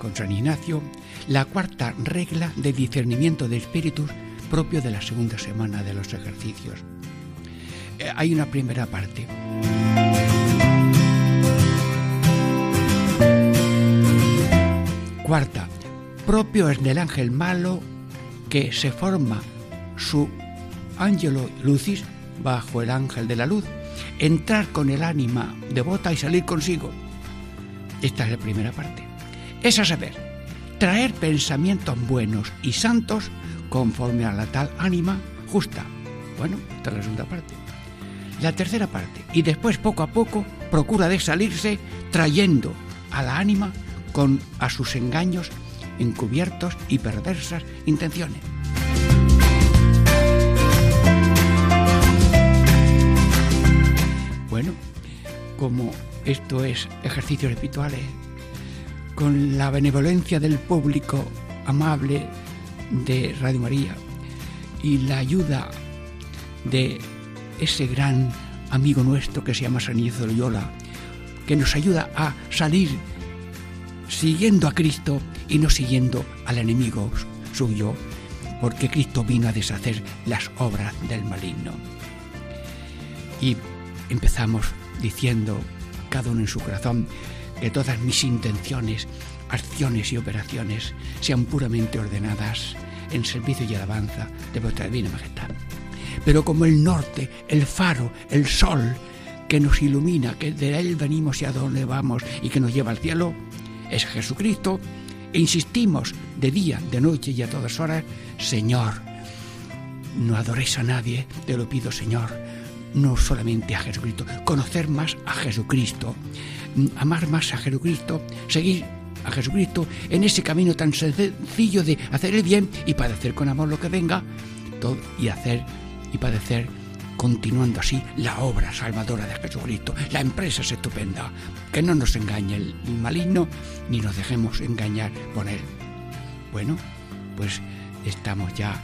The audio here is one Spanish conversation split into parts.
con San Ignacio la cuarta regla de discernimiento de espíritus propio de la segunda semana de los ejercicios. Eh, hay una primera parte. Cuarta, propio es del ángel malo que se forma su ángelo lucis bajo el ángel de la luz, entrar con el ánima devota y salir consigo. Esta es la primera parte. Es a saber, traer pensamientos buenos y santos conforme a la tal ánima justa. Bueno, esta es la segunda parte. La tercera parte, y después poco a poco procura de salirse trayendo a la ánima con a sus engaños encubiertos y perversas intenciones. Bueno, como esto es ejercicios espirituales, con la benevolencia del público amable de Radio María y la ayuda de ese gran amigo nuestro que se llama San Iñigo de Loyola, que nos ayuda a salir siguiendo a Cristo y no siguiendo al enemigo suyo, porque Cristo vino a deshacer las obras del maligno. Y empezamos diciendo, cada uno en su corazón, que todas mis intenciones, acciones y operaciones sean puramente ordenadas en servicio y alabanza de vuestra divina majestad. Pero como el norte, el faro, el sol que nos ilumina, que de él venimos y a dónde vamos y que nos lleva al cielo, es Jesucristo, e insistimos de día, de noche y a todas horas, Señor, no adoréis a nadie, te lo pido Señor, no solamente a Jesucristo, conocer más a Jesucristo, amar más a Jesucristo, seguir a Jesucristo en ese camino tan sencillo de hacer el bien y padecer con amor lo que venga, todo, y hacer y padecer continuando así la obra salvadora de Jesucristo. La empresa es estupenda. Que no nos engañe el maligno ni nos dejemos engañar con él. Bueno, pues estamos ya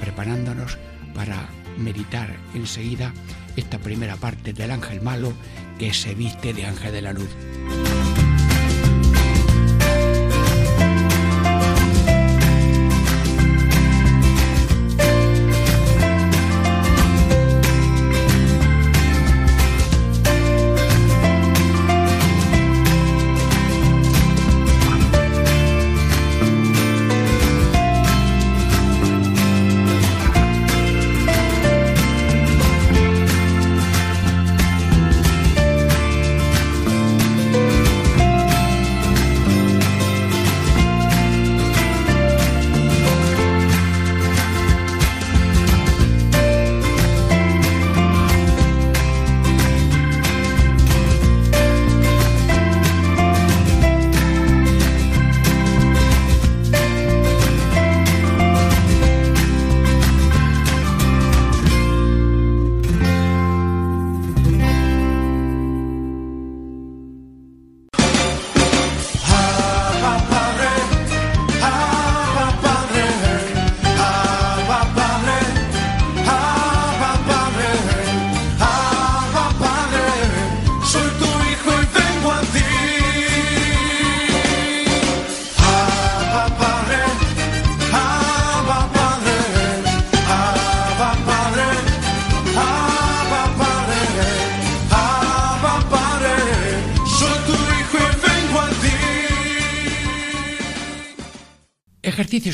preparándonos para meditar enseguida esta primera parte del ángel malo que se viste de ángel de la luz.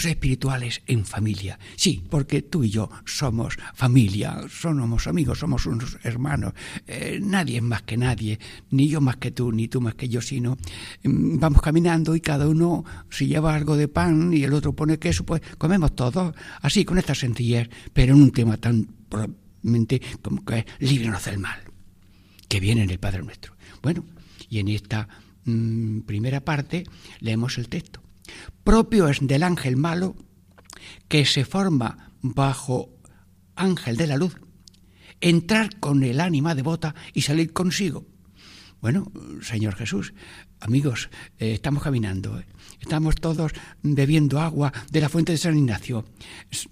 Espirituales en familia. Sí, porque tú y yo somos familia, somos amigos, somos unos hermanos. Eh, nadie es más que nadie, ni yo más que tú, ni tú más que yo, sino mm, vamos caminando y cada uno, si lleva algo de pan y el otro pone queso, pues comemos todos, así, con esta sencillez, pero en un tema tan probablemente como que es líbranos del mal, que viene en el Padre nuestro. Bueno, y en esta mm, primera parte leemos el texto Propio es del ángel malo que se forma bajo ángel de la luz, entrar con el ánima devota y salir consigo. Bueno, Señor Jesús, amigos, eh, estamos caminando, eh. estamos todos bebiendo agua de la fuente de San Ignacio.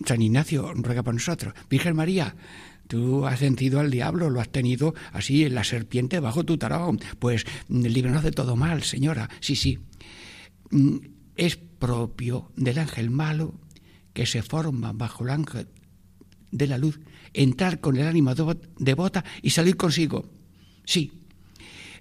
San Ignacio ruega por nosotros. Virgen María, Tú has sentido al diablo, lo has tenido así la serpiente bajo tu tarón. Pues mm, líbranos de todo mal, señora. Sí, sí. Es propio del ángel malo que se forma bajo el ángel de la luz, entrar con el ánima devota y salir consigo. Sí.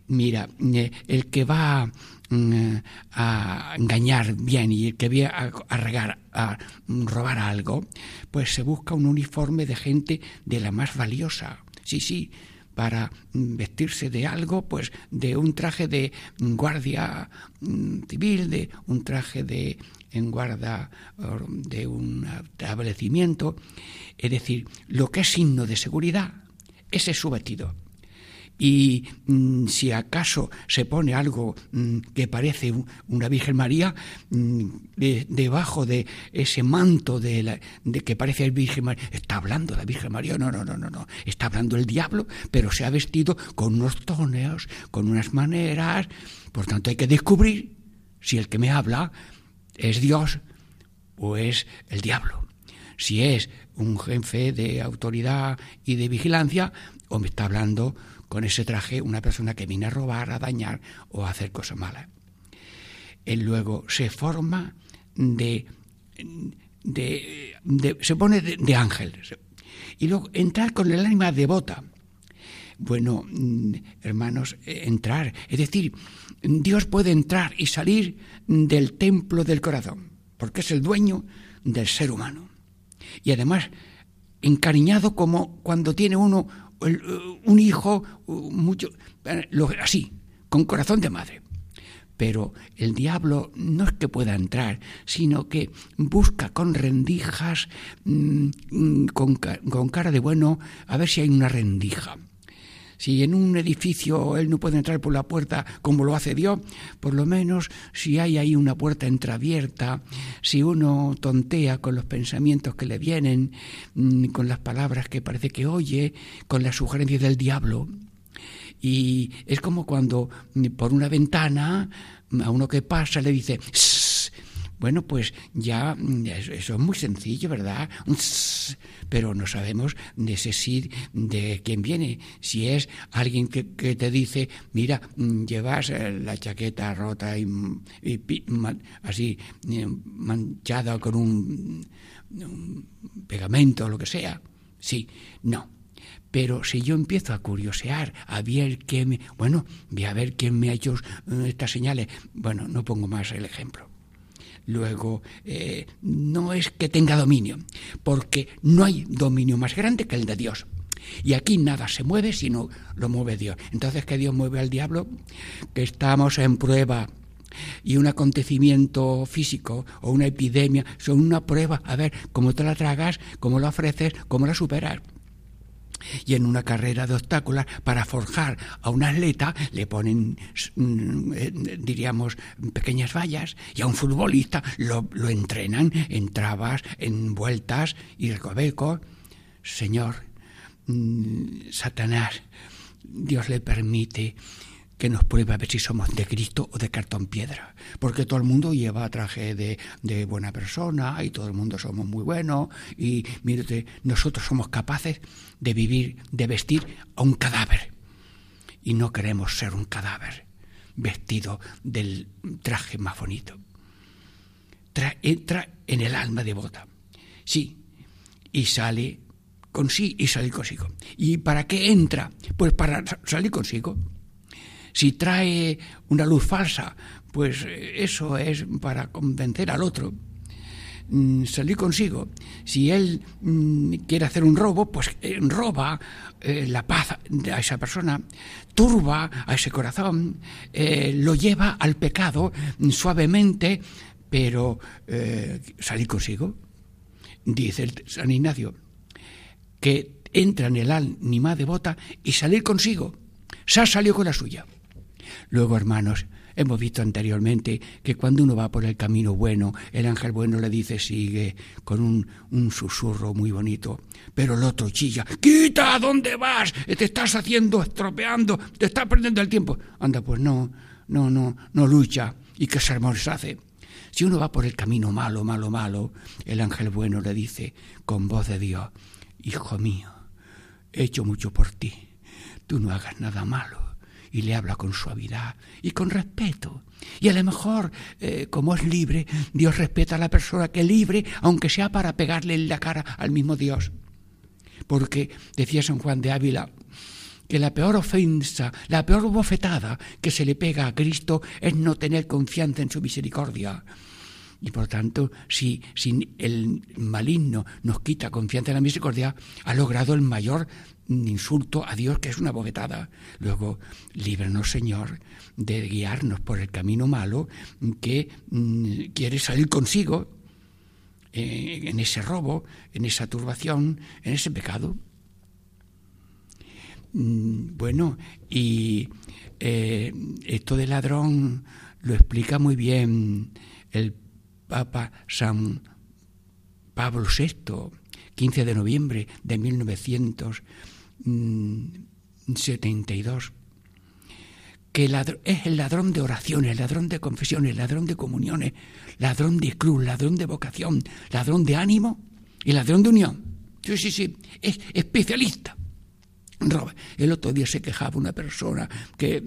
Mira, eh, el que va mm, a engañar bien y el que va a, regar, a robar algo, pues se busca un uniforme de gente de la más valiosa. Sí, sí, para vestirse de algo, pues de un traje de guardia mm, civil, de un traje de en guarda de un establecimiento. Es decir, lo que es signo de seguridad, ese es su vestido y mm, si acaso se pone algo mm, que parece una Virgen María mm, debajo de ese manto de, la, de que parece el Virgen María, está hablando la Virgen María, no, no, no, no, no, está hablando el diablo, pero se ha vestido con unos toneos, con unas maneras, por tanto hay que descubrir si el que me habla es Dios o es el diablo. Si es un jefe de autoridad y de vigilancia, o me está hablando con ese traje una persona que viene a robar, a dañar o a hacer cosas malas. Él luego se forma de, se pone de, ángel y luego entrar con el ánima devota. Bueno, mm, hermanos, eh, entrar, es decir, Dios puede entrar y salir del templo del corazón, porque es el dueño del ser humano. Y además, encariñado como cuando tiene uno un hijo, mucho, así, con corazón de madre. Pero el diablo no es que pueda entrar, sino que busca con rendijas, mm, mm, con, con cara de bueno, a ver si hay una rendija. Si en un edificio él no puede entrar por la puerta como lo hace Dios, por lo menos si hay ahí una puerta entreabierta, si uno tontea con los pensamientos que le vienen, mm, con las palabras que parece que oye, con las sugerencias del diablo. Y es como cuando mm, por una ventana a uno que pasa le dice, bueno, pues ya mm, eso es muy sencillo, ¿verdad? Pero no sabemos de ese sí de quién viene. Si es alguien que, te dice, mira, mm, llevas eh, la chaqueta rota y, así eh, manchada con un, pegamento o lo que sea. Sí, no. Pero si yo empiezo a curiosear, a ver qué me... Bueno, voy a ver quién me ha hecho eh, estas señales. Bueno, no pongo más el ejemplo. Luego, eh, no es que tenga dominio, porque no hay dominio más grande que el de Dios. Y aquí nada se mueve sino lo mueve Dios. Entonces, ¿qué Dios mueve al diablo? Que estamos en prueba y un acontecimiento físico o una epidemia son una prueba, a ver cómo te la tragas, cómo la ofreces, cómo la superas. Y en una carrera de obstáculos, para forjar a un atleta, le ponen, mm, eh, diríamos, pequeñas vallas, y a un futbolista lo, entrenan en trabas, en vueltas y recovecos. Señor, mm, Satanás, Dios le permite que nos pruebe a ver si somos de Cristo o de cartón piedra. Porque todo el mundo lleva traje de, de buena persona y todo el mundo somos muy buenos y mírate, nosotros somos capaces de vivir, de vestir a un cadáver. Y no queremos ser un cadáver vestido del traje más bonito. entra en el alma devota. Sí, y sale con sí y sale consigo. ¿Y para qué entra? Pues para salir consigo. Si trae una luz falsa, pues eh, eso es para convencer al otro. Mm, salir consigo. Si él mm, quiere hacer un robo, pues eh, roba eh, la paz a esa persona, turba a ese corazón, lo lleva al pecado mm, suavemente, pero salir consigo. Dice San Ignacio, que entra en el ánima devota y salir consigo. Se ha salido con la suya. Luego, hermanos, Hemos visto anteriormente que cuando uno va por el camino bueno, el ángel bueno le dice sigue con un, un susurro muy bonito, pero el otro chilla, quita, ¿a dónde vas? Te estás haciendo, estropeando, te estás perdiendo el tiempo. Anda, pues no, no, no, no lucha. ¿Y qué sermones hace? Si uno va por el camino malo, malo, malo, el ángel bueno le dice con voz de Dios, Hijo mío, he hecho mucho por ti, tú no hagas nada malo y le habla con suavidad y con respeto. Y a lo mejor, eh, como es libre, Dios respeta a la persona que es libre, aunque sea para pegarle en la cara al mismo Dios. Porque decía San Juan de Ávila que la peor ofensa, la peor bofetada que se le pega a Cristo es no tener confianza en su misericordia. Y por tanto, si, si el maligno nos quita confianza en la misericordia, ha logrado el mayor insulto a Dios, que es una bofetada. Luego, líbranos, Señor, de guiarnos por el camino malo que mm, quiere salir consigo eh, en ese robo, en esa turbación, en ese pecado. Mm, bueno, y eh, esto de ladrón lo explica muy bien el Papa San Pablo VI, 15 de noviembre de 1900. 72, que es el ladrón de oraciones, el ladrón de confesiones, el ladrón de comuniones, ladrón de cruz, ladrón de vocación, ladrón de ánimo y ladrón de unión. Sí, sí, sí, es especialista. Roba. El otro día se quejaba una persona que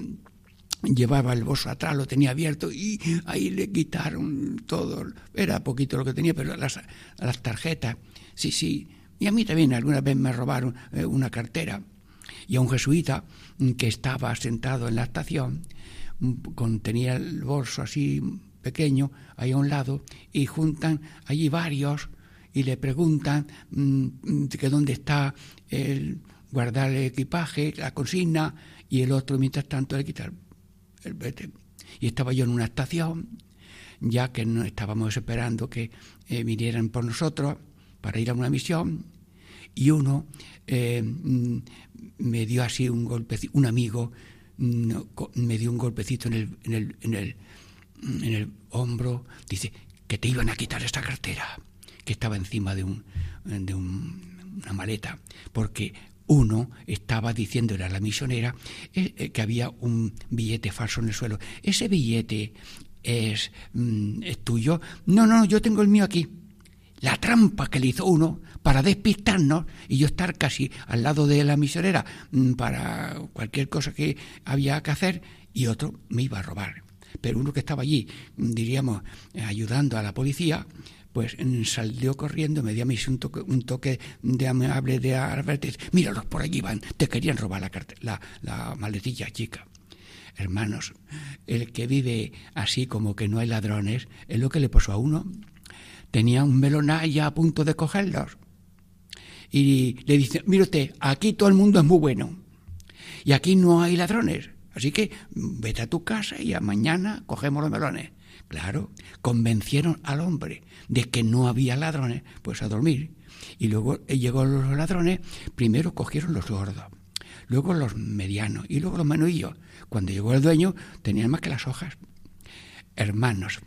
llevaba el bolso atrás, lo tenía abierto y ahí le quitaron todo. Era poquito lo que tenía, pero las, las tarjetas, sí, sí, y a mí también alguna vez me robaron eh, una cartera. Y a un jesuita mm, que estaba sentado en la estación, mm, tenía el bolso así pequeño ahí a un lado, y juntan allí varios y le preguntan mm, que dónde está el guardar el equipaje, la consigna, y el otro mientras tanto le quita el, vete. Y estaba yo en una estación, ya que no estábamos esperando que eh, vinieran por nosotros, para ir a una misión y uno eh, mm, me dio así un golpecito, un amigo mm, me dio un golpecito en el, en el, en el, mm, en el hombro, dice que te iban a quitar esta cartera que estaba encima de, un, de una maleta, porque uno estaba diciendo, era la misionera, eh, eh, que había un billete falso en el suelo. ¿Ese billete es, es tuyo? No, no, yo tengo el mío aquí la trampa que le hizo uno para despistarnos y yo estar casi al lado de la misionera mm, para cualquier cosa que había que hacer y otro me iba a robar. Pero uno que estaba allí, mm, diríamos, ayudando a la policía, pues mm, salió corriendo, me dio a mí un toque, un toque de amable de advertir, míralos por allí van, te querían robar la, la, la maletilla chica. Hermanos, el que vive así como que no hay ladrones, es lo que le pasó a uno tenía un melonay ya a punto de cogerlos. Y le dice, mire usted, aquí todo el mundo es muy bueno y aquí no hay ladrones. Así que vete a tu casa y a mañana cogemos los melones. Claro, convencieron al hombre de que no había ladrones, pues a dormir. Y luego llegó los ladrones, primero cogieron los gordos, luego los medianos y luego los menuillos. Cuando llegó el dueño, tenían más que las hojas. Hermanos,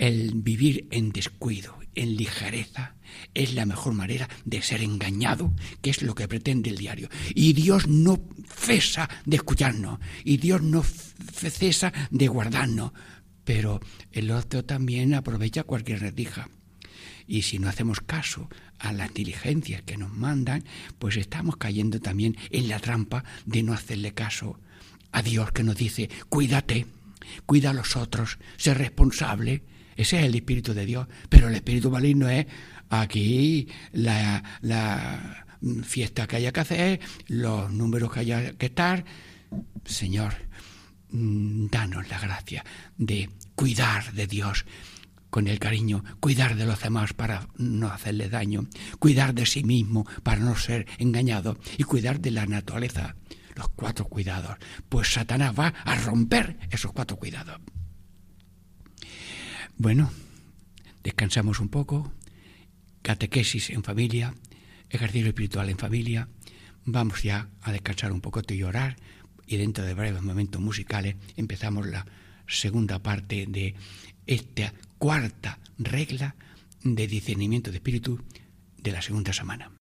el vivir en descuido, en ligereza, es la mejor manera de ser engañado, que es lo que pretende el diario. Y Dios no cesa de escucharnos, y Dios no cesa de guardarnos, pero el otro también aprovecha cualquier retija. Y si no hacemos caso a las diligencias que nos mandan, pues estamos cayendo también en la trampa de no hacerle caso a Dios que nos dice, cuídate, cuida a los otros, sé responsable, ese es el Espíritu de Dios. Pero el Espíritu maligno es aquí la, fiesta que haya que hacer, los números que haya que estar. Señor, mm, danos la gracia de cuidar de Dios con el cariño, cuidar de los demás para no hacerle daño, cuidar de sí mismo para no ser engañado y cuidar de la naturaleza, los cuatro cuidados. Pues Satanás va a romper esos cuatro cuidados. Bueno, descansamos un poco, catequesis en familia, ejercicio espiritual en familia, vamos ya a descansar un poco y orar y dentro de breves momentos musicales empezamos la segunda parte de esta cuarta regla de discernimiento de espíritu de la segunda semana.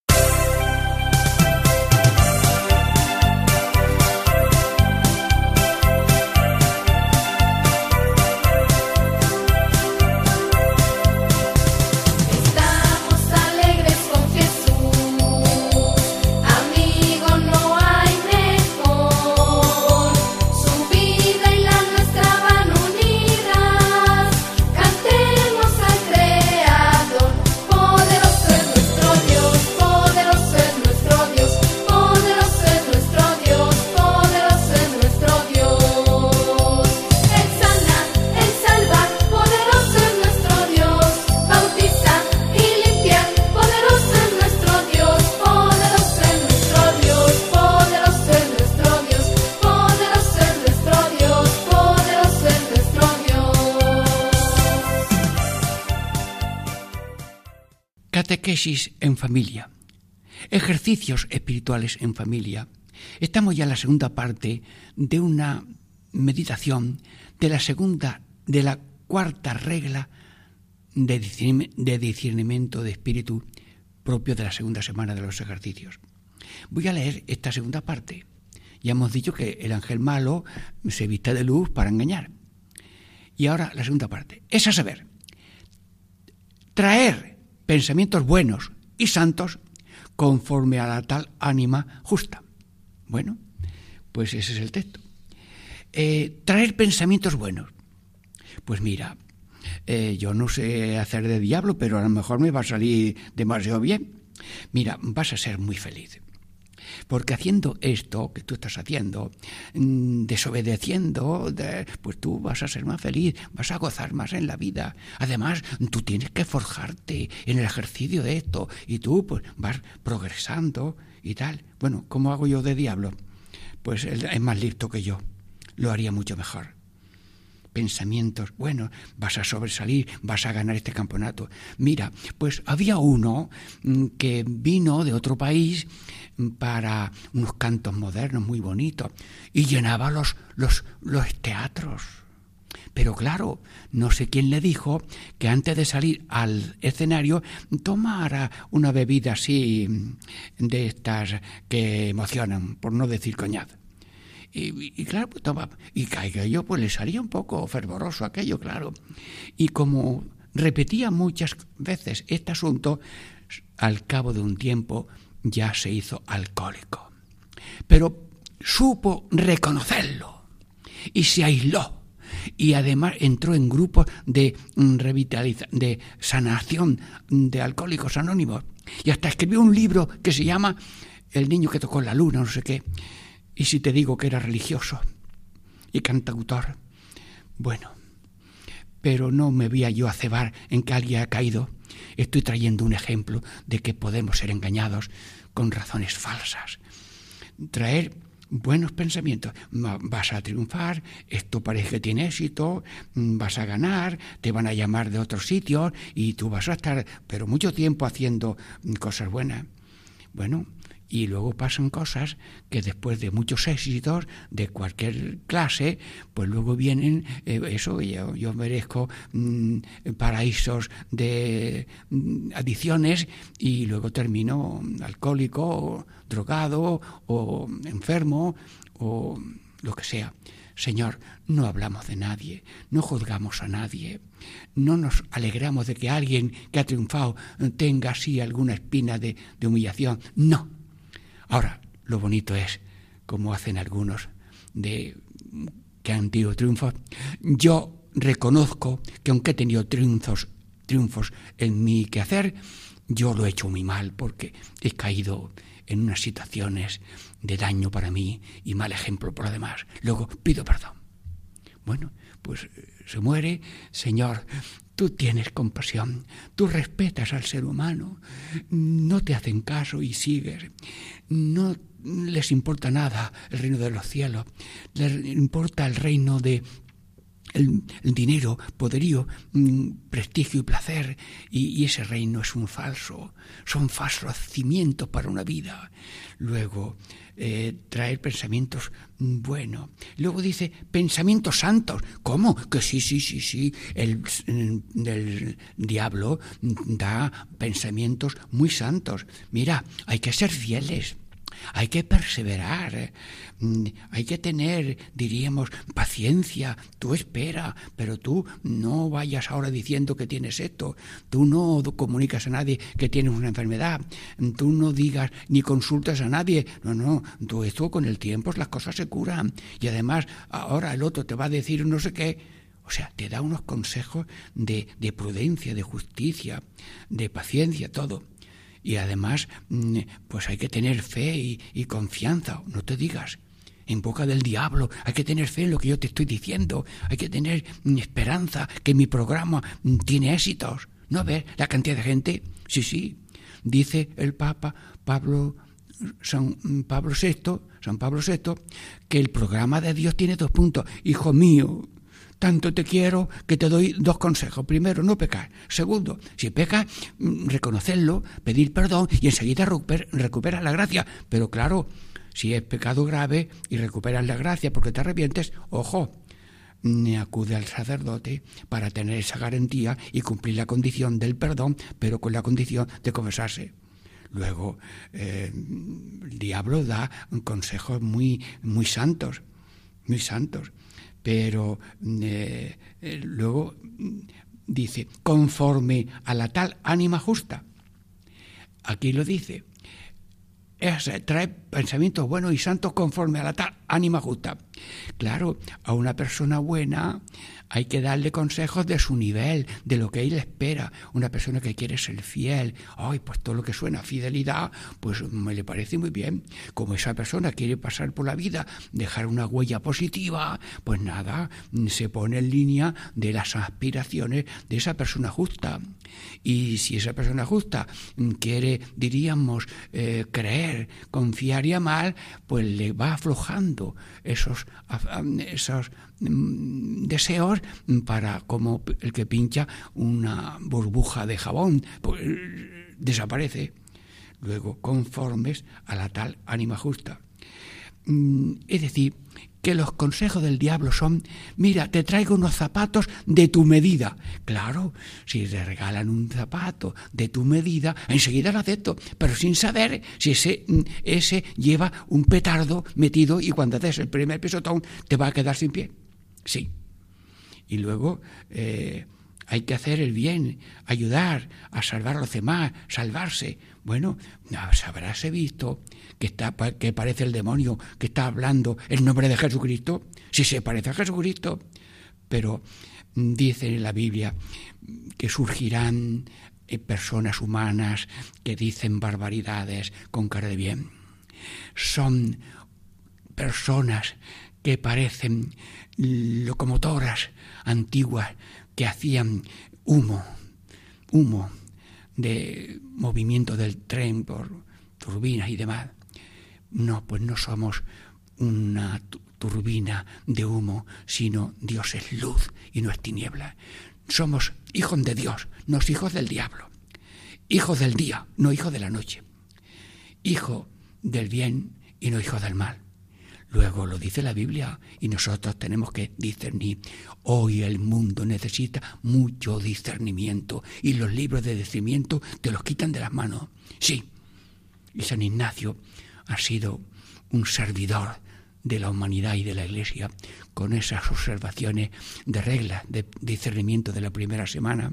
En familia, ejercicios espirituales en familia. Estamos ya en la segunda parte de una meditación de la segunda, de la cuarta regla de discernimiento de espíritu propio de la segunda semana de los ejercicios. Voy a leer esta segunda parte. Ya hemos dicho que el ángel malo se viste de luz para engañar. Y ahora la segunda parte. Es a saber, traer pensamientos buenos y santos conforme a la tal ánima justa. Bueno, pues ese es el texto. Eh, traer pensamientos buenos. Pues mira, eh, yo no sé hacer de diablo, pero a lo mejor me va a salir demasiado bien. Mira, vas a ser muy feliz. Porque haciendo esto que tú estás haciendo, mm, desobedeciendo, pues tú vas a ser más feliz, vas a gozar más en la vida. Además, tú tienes que forjarte en el ejercicio de esto y tú pues vas progresando y tal. Bueno, ¿cómo hago yo de diablo? Pues él es más listo que yo. Lo haría mucho mejor pensamientos, bueno, vas a sobresalir, vas a ganar este campeonato. Mira, pues había uno mm, que vino de otro país para unos cantos modernos muy bonitos y llenaba los, los, los teatros. Pero claro, no sé quién le dijo que antes de salir al escenario tomara una bebida así mm, de estas que emocionan, por no decir coñaz. Y, claro, pues toma, y caiga yo, pues le salía un poco fervoroso aquello, claro. Y como repetía muchas veces este asunto, al cabo de un tiempo ya se hizo alcohólico. Pero supo reconocerlo y se aisló y además entró en grupos de mm, revitalización, de sanación de alcohólicos anónimos y hasta escribió un libro que se llama El niño que tocó la luna, no sé qué. ¿Y si te digo que era religioso y cantautor? Bueno, pero no me voy yo a cebar en que alguien ha caído. Estoy trayendo un ejemplo de que podemos ser engañados con razones falsas. Traer buenos pensamientos. Vas a triunfar, esto parece que tiene éxito, vas a ganar, te van a llamar de otros sitios y tú vas a estar, pero mucho tiempo haciendo cosas buenas. Bueno, y luego pasan cosas que después de muchos éxitos de cualquier clase, pues luego vienen, eh, eso, yo, merezco mm, paraísos de mm, adicciones y luego termino alcohólico, drogado o enfermo o lo que sea. Señor, no hablamos de nadie, no juzgamos a nadie, no nos alegramos de que alguien que ha triunfado tenga así alguna espina de humillación. No, Ahora, lo bonito es, como hacen algunos de que han tenido triunfos, yo reconozco que aunque he tenido triunfos, triunfos en mi quehacer, yo lo he hecho muy mal porque he caído en unas situaciones de daño para mí y mal ejemplo por lo demás. Luego pido perdón. Bueno, pues eh, se muere, Señor, Tú tienes compasión, tú respetas al ser humano, no te hacen caso y sigues. No les importa nada el reino de los cielos, les importa el reino de el, dinero, poderío, mm, prestigio y placer, y, ese reino es un falso, son falsos cimientos para una vida. Luego, eh, traer pensamientos buenos. Luego dice pensamientos santos. ¿Cómo? Que sí, sí, sí, sí. El, el, diablo da pensamientos muy santos. Mira, hay que ser fieles. Hay que perseverar, mm, hay que tener, diríamos, paciencia, tú espera, pero tú no vayas ahora diciendo que tienes esto, tú no comunicas a nadie que tienes una enfermedad, tú no digas ni consultas a nadie, no, no, tú esto con el tiempo las cosas se curan. Y además ahora el otro te va a decir no sé qué. O sea, te da unos consejos de, de prudencia, de justicia, de paciencia, todo. Y además, mm, pues hay que tener fe y, confianza, no te digas en boca del diablo. Hay que tener fe en lo que yo te estoy diciendo. Hay que tener mm, esperanza que mi programa mm, tiene éxitos. ¿No ves la cantidad de gente? Sí, sí. Dice el Papa Pablo, San Pablo VI, San Pablo VI, que el programa de Dios tiene dos puntos. Hijo mío, tanto te quiero que te doy dos consejos. Primero, no pecar. Segundo, si pecas, mm, reconocerlo, pedir perdón y enseguida recuperas la gracia. Pero claro, si es pecado grave y recuperas la gracia porque te arrepientes, ojo, acude al sacerdote para tener esa garantía y cumplir la condición del perdón, pero con la condición de confesarse. Luego, eh, el diablo da consejos muy, muy santos, muy santos pero eh, eh, luego dice, conforme a la tal ánima justa. Aquí lo dice, trae pensamientos buenos y santos conforme a la tal ánima justa. Claro, a una persona buena hay que darle consejos de su nivel, de lo que él espera. Una persona que quiere ser fiel, ay, pues todo lo que suena a fidelidad, pues me le parece muy bien. Como esa persona quiere pasar por la vida, dejar una huella positiva, pues nada, se pone en línea de las aspiraciones de esa persona justa. Y si esa persona justa quiere, diríamos, eh, creer, confiar y amar, pues le va aflojando esos, esos Mm, deseos para como el que pincha una burbuja de jabón, pues, desaparece. Luego, conformes a la tal ánima justa. Mm, es decir, que los consejos del diablo son, mira, te traigo unos zapatos de tu medida. Claro, si te regalan un zapato de tu medida, enseguida lo acepto, pero sin saber si ese, mm, ese lleva un petardo metido y cuando haces el primer pisotón te va a quedar sin pie. Sí. Y luego eh, hay que hacer el bien, ayudar a salvar a los demás, salvarse. Bueno, habráse visto que, está, que parece el demonio que está hablando en nombre de Jesucristo. Si se parece a Jesucristo. Pero dice en la Biblia que surgirán eh, personas humanas que dicen barbaridades con cara de bien. Son personas que parecen locomotoras antiguas que hacían humo, humo de movimiento del tren por turbinas y demás. No, pues no somos una turbina de humo, sino Dios es luz y no es tiniebla. Somos hijos de Dios, no hijos del diablo. Hijos del día, no hijos de la noche. Hijo del bien y no hijo del mal. Luego lo dice la Biblia y nosotros tenemos que discernir. Hoy el mundo necesita mucho discernimiento y los libros de discernimiento te los quitan de las manos. Sí, y San Ignacio ha sido un servidor de la humanidad y de la Iglesia con esas observaciones de reglas de discernimiento de la primera semana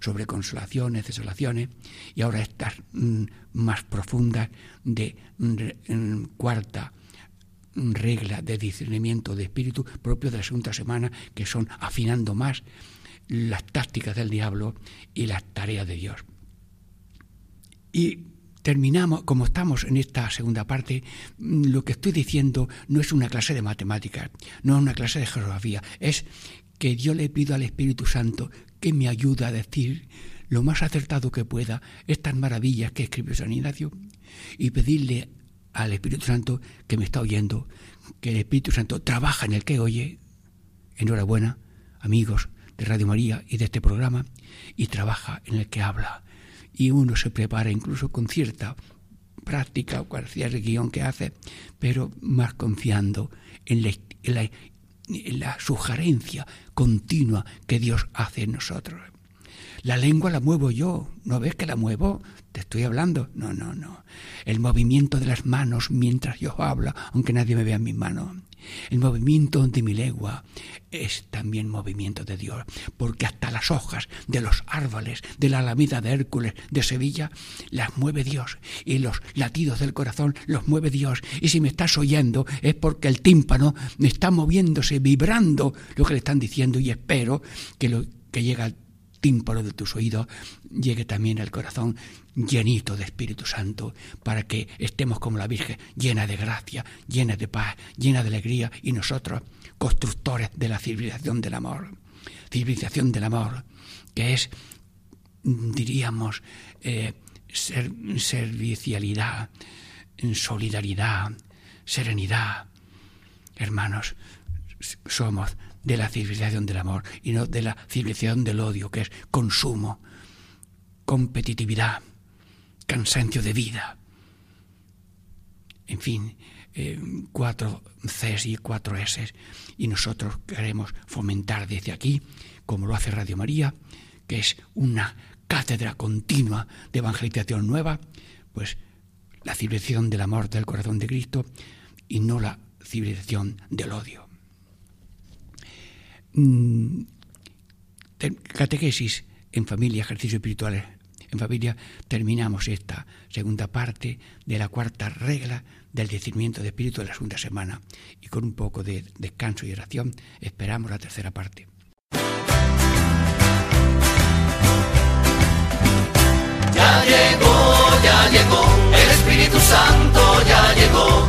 sobre consolaciones, desolaciones, y ahora estas mm, más profundas de mm, cuarta regla de discernimiento de espíritu propio de la segunda semana, que son afinando más las tácticas del diablo y las tareas de Dios. Y terminamos, como estamos en esta segunda parte, lo que estoy diciendo no es una clase de matemáticas, no es una clase de geografía, es que yo le pido al Espíritu Santo que me ayude a decir lo más acertado que pueda estas maravillas que escribió San Ignacio y pedirle al Espíritu Santo que me está oyendo, que el Espíritu Santo trabaja en el que oye, enhorabuena, amigos de Radio María y de este programa y trabaja en el que habla. Y uno se prepara incluso con cierta práctica o cualquier guion que hace, pero más confiando en la, en la sugerencia continua que Dios hace en nosotros. La lengua la muevo yo, ¿no ves que la muevo? Te estoy hablando. No, no, no. El movimiento de las manos mientras yo hablo, aunque nadie me vea en mis manos. El movimiento de mi lengua es también movimiento de Dios, porque hasta las hojas de los árboles de la Alameda de Hércules de Sevilla las mueve Dios y los latidos del corazón los mueve Dios. Y si me estás oyendo es porque el tímpano está moviéndose, vibrando lo que le están diciendo y espero que lo que llega al tímpano de tus oídos llegue también al corazón llenito de Espíritu Santo, para que estemos como la Virgen, llena de gracia, llena de paz, llena de alegría, y nosotros, constructores de la civilización del amor. Civilización del amor, que es, diríamos, eh, servicialidad, solidaridad, serenidad. Hermanos, somos de la civilización del amor y no de la civilización del odio, que es consumo, competitividad, cansancio de vida. En fin, eh, cuatro Cs y cuatro S. Y nosotros queremos fomentar desde aquí, como lo hace Radio María, que es una cátedra continua de evangelización nueva, pues la civilización del amor del corazón de Cristo y no la civilización del odio. Mm, catequesis en familia, ejercicios espirituales en familia, terminamos esta segunda parte de la cuarta regla del discernimiento de espíritu de la segunda semana. Y con un poco de descanso y oración esperamos la tercera parte. Ya llegó, ya llegó, el Espíritu Santo ya llegó,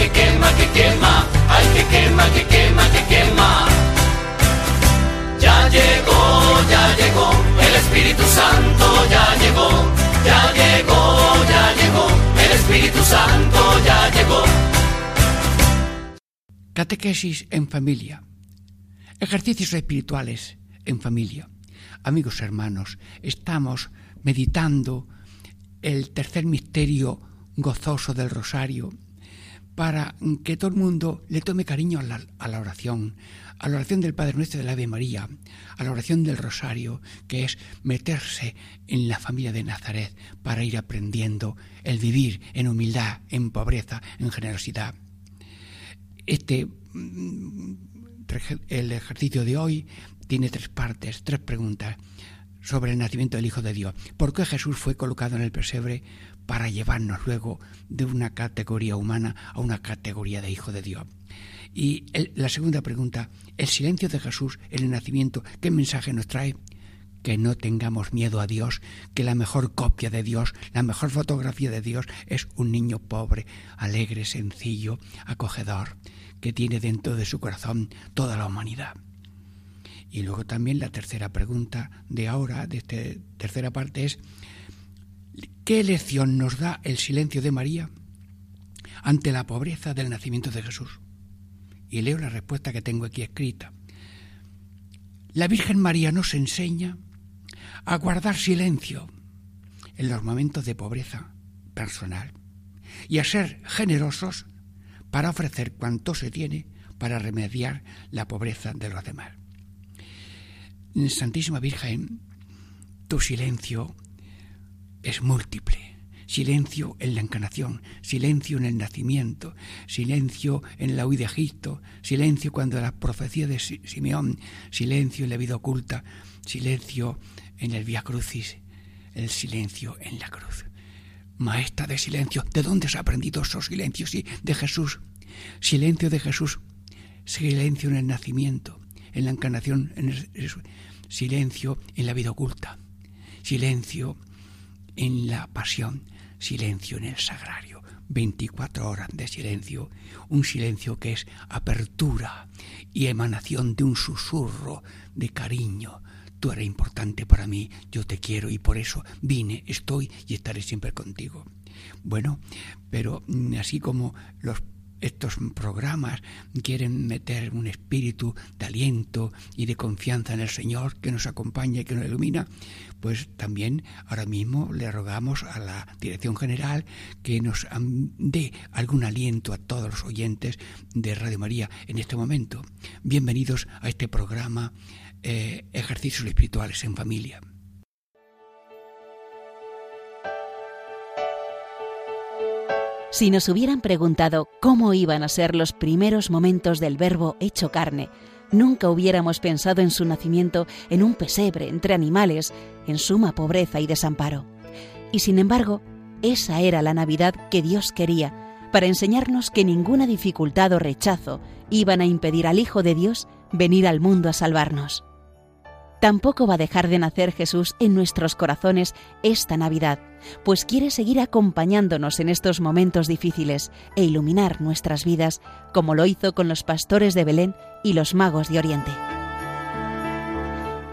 que quema, que quema. Ay, que quema, que quema, que quema. Ya llegó, ya llegó. El Espíritu Santo ya llegó. Ya llegó, ya llegó. El Espíritu Santo ya llegó. Catequesis en familia. Ejercicios espirituales en familia. Amigos hermanos, estamos meditando el tercer misterio gozoso del rosario para que todo el mundo le tome cariño a la, oración, a la oración del Padre Nuestro de la Ave María, a la oración del rosario, que es meterse en la familia de Nazaret para ir aprendiendo el vivir en humildad, en pobreza, en generosidad. Este el ejercicio de hoy tiene tres partes, tres preguntas sobre el nacimiento del Hijo de Dios. ¿Por qué Jesús fue colocado en el pesebre para llevarnos luego de una categoría humana a una categoría de Hijo de Dios? Y la segunda pregunta, el silencio de Jesús en el nacimiento, ¿qué mensaje nos trae? Que no tengamos miedo a Dios, que la mejor copia de Dios, la mejor fotografía de Dios es un niño pobre, alegre, sencillo, acogedor que tiene dentro de su corazón toda la humanidad. Y luego también la tercera pregunta de ahora, de esta tercera parte, es, ¿qué lección nos da el silencio de María ante la pobreza del nacimiento de Jesús? Y leo la respuesta que tengo aquí escrita. La Virgen María nos enseña a guardar silencio en los momentos de pobreza personal y a ser generosos para ofrecer cuanto se tiene para remediar la pobreza de los demás. Santísima Virgen, tu silencio es múltiple. silencio en la encarnación, silencio en el nacimiento, silencio en la huida de Egipto, silencio cuando la profecía de Simeón, silencio en la vida oculta, silencio en el Via Crucis, el silencio en la cruz. Maestra de silencio, ¿de dónde has aprendido esos silencios? Sí, de Jesús. Silencio de Jesús, silencio en el nacimiento, en la encarnación, en el, silencio en la vida oculta, silencio en la pasión, silencio en el sagrario. 24 horas de silencio, un silencio que es apertura y emanación de un susurro de cariño. Tú eres importante para mí, yo te quiero y por eso vine, estoy y estaré siempre contigo. Bueno, pero mm, así como los estos programas quieren meter un espíritu de aliento y de confianza en el Señor que nos acompaña y que nos ilumina, pues también ahora mismo le rogamos a la Dirección General que nos dé algún aliento a todos los oyentes de Radio María en este momento. Bienvenidos a este programa eh, Ejercicios Espirituales en Familia. Si nos hubieran preguntado cómo iban a ser los primeros momentos del Verbo hecho carne, nunca hubiéramos pensado en su nacimiento en un pesebre entre animales, en suma pobreza y desamparo. Y sin embargo, esa era la Navidad que Dios quería, para enseñarnos que ninguna dificultad o rechazo iban a impedir al Hijo de Dios venir al mundo a salvarnos. Tampoco va a dejar de nacer Jesús en nuestros corazones esta Navidad, pues quiere seguir acompañándonos en estos momentos difíciles e iluminar nuestras vidas como lo hizo con los pastores de Belén y los magos de Oriente.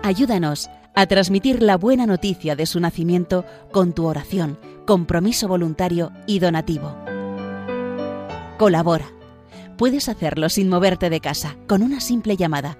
Ayúdanos a transmitir la buena noticia de su nacimiento con tu oración, compromiso voluntario y donativo. Colabora. Puedes hacerlo sin moverte de casa, con una simple llamada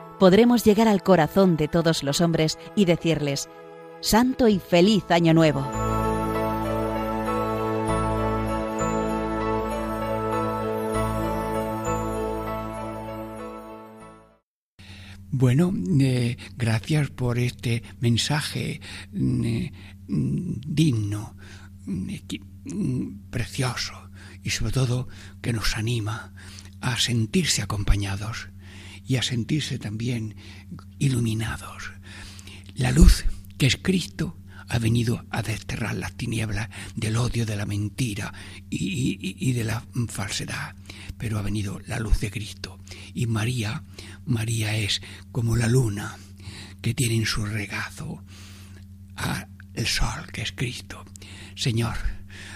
podremos llegar al corazón de todos los hombres y decirles, Santo y feliz Año Nuevo. Bueno, eh, gracias por este mensaje eh, digno, precioso y sobre todo que nos anima a sentirse acompañados y a sentirse también iluminados. La luz que es Cristo ha venido a desterrar las tinieblas del odio, de la mentira y, de la falsedad. Pero ha venido la luz de Cristo. Y María, María es como la luna que tiene en su regazo el sol, que es Cristo. Señor,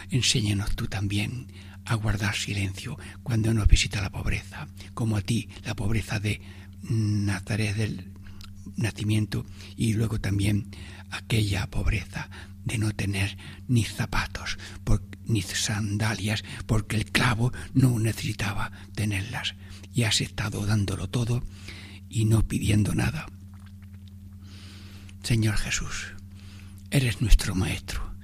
enséñanos tú también a guardar silencio cuando nos visita la pobreza, como a ti la pobreza de Nazaret del nacimiento y luego también aquella pobreza de no tener ni zapatos ni sandalias porque el clavo no necesitaba tenerlas y has estado dándolo todo y no pidiendo nada. Señor Jesús, eres nuestro Maestro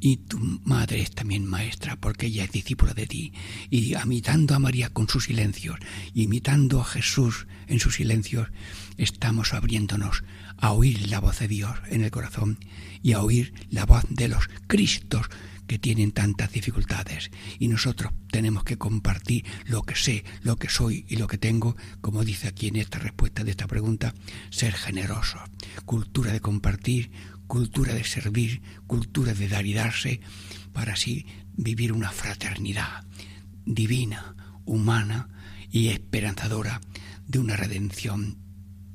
y tu madre es también maestra porque ella es discípula de ti. Y imitando a María con sus silencios imitando a Jesús en sus silencios estamos abriéndonos a oír la voz de Dios en el corazón y a oír la voz de los Cristos que tienen tantas dificultades. Y nosotros tenemos que compartir lo que sé, lo que soy y lo que tengo, como dice aquí en esta respuesta de esta pregunta, ser generoso, cultura de compartir, cultura de servir, cultura de dar y darse, para así vivir una fraternidad divina, humana y esperanzadora de una redención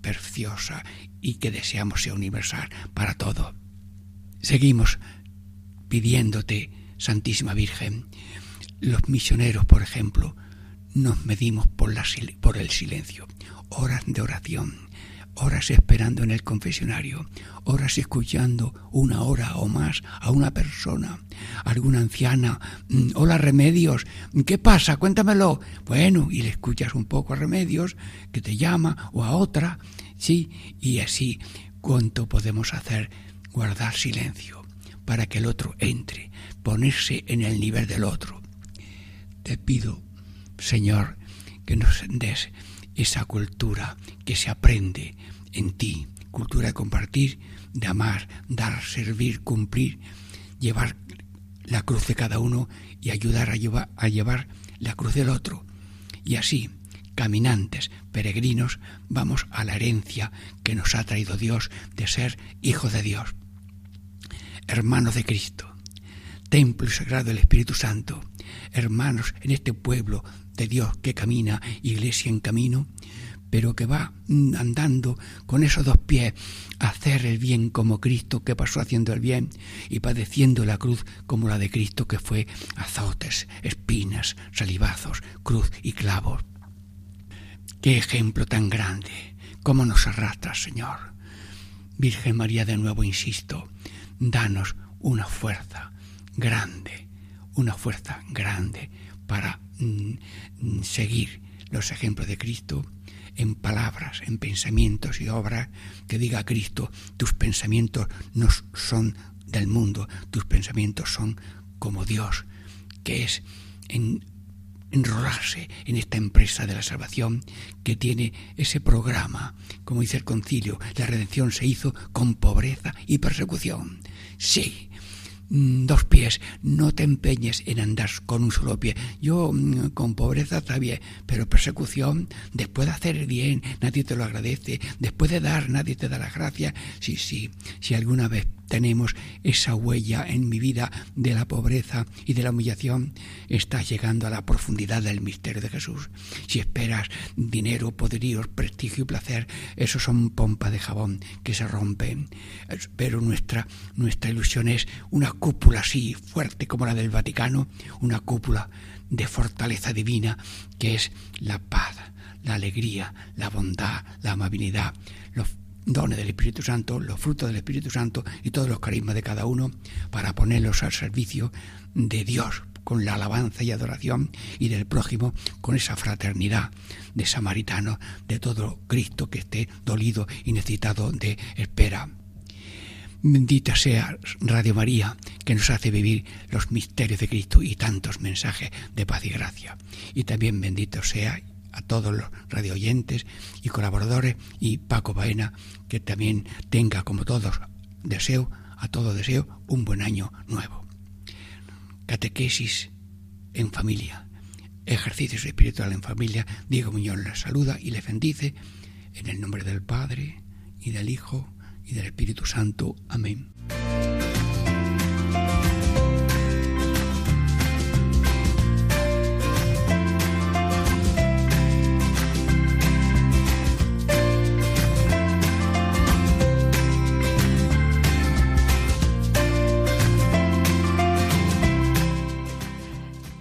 preciosa y que deseamos sea universal para todo. Seguimos pidiéndote, Santísima Virgen, los misioneros, por ejemplo, nos medimos por, la, por el silencio, horas de oración, horas esperando en el confesionario, horas escuchando una hora o más a una persona, alguna anciana, mm, hola Remedios, ¿qué pasa? Cuéntamelo. Bueno, y le escuchas un poco a Remedios, que te llama, o a otra, sí, y así, ¿cuánto podemos hacer? Guardar silencio para que el otro entre, ponerse en el nivel del otro. Te pido, Señor, que nos des esa cultura que se aprende en ti, cultura de compartir, de amar, dar, servir, cumplir, llevar la cruz de cada uno y ayudar a llevar, a llevar la cruz del otro. Y así, caminantes, peregrinos, vamos a la herencia que nos ha traído Dios de ser hijo de Dios, hermano de Cristo, templo sagrado del Espíritu Santo, hermanos en este pueblo de Dios que camina, iglesia en camino, pero que va andando con esos dos pies a hacer el bien como Cristo que pasó haciendo el bien y padeciendo la cruz como la de Cristo que fue azotes, espinas, salivazos, cruz y clavos. Qué ejemplo tan grande, cómo nos arrastra, Señor. Virgen María, de nuevo insisto, danos una fuerza grande, una fuerza grande para mm, seguir los ejemplos de Cristo en palabras, en pensamientos y obras, que diga Cristo, tus pensamientos no son del mundo, tus pensamientos son como Dios, que es en enrolarse en esta empresa de la salvación que tiene ese programa, como dice el concilio, la redención se hizo con pobreza y persecución. Sí, dos pies, no te empeñes en andar con un solo pie. Yo mm, con pobreza está bien, pero persecución, después de hacer bien, nadie te lo agradece, después de dar, nadie te da la gracia. Sí, sí, si alguna vez tenemos esa huella en mi vida de la pobreza y de la humillación, estás llegando a la profundidad del misterio de Jesús. Si esperas dinero, poderíos, prestigio y placer, esos son pompas de jabón que se rompen. Pero nuestra, nuestra ilusión es una cúpula así fuerte como la del Vaticano, una cúpula de fortaleza divina que es la paz, la alegría, la bondad, la amabilidad, los dones del Espíritu Santo, los frutos del Espíritu Santo y todos los carismas de cada uno para ponerlos al servicio de Dios con la alabanza y adoración y del prójimo con esa fraternidad de samaritano, de todo Cristo que esté dolido y necesitado de espera. Bendita sea Radio María, que nos hace vivir los misterios de Cristo y tantos mensajes de paz y gracia. Y también bendito sea a todos los radioyentes y colaboradores y Paco Baena, que también tenga, como todos, deseo, a todo deseo, un buen año nuevo. Catequesis en familia, ejercicios espiritual en familia. Diego Muñoz les saluda y les bendice en el nombre del Padre y del Hijo y del Espíritu Santo. Amén.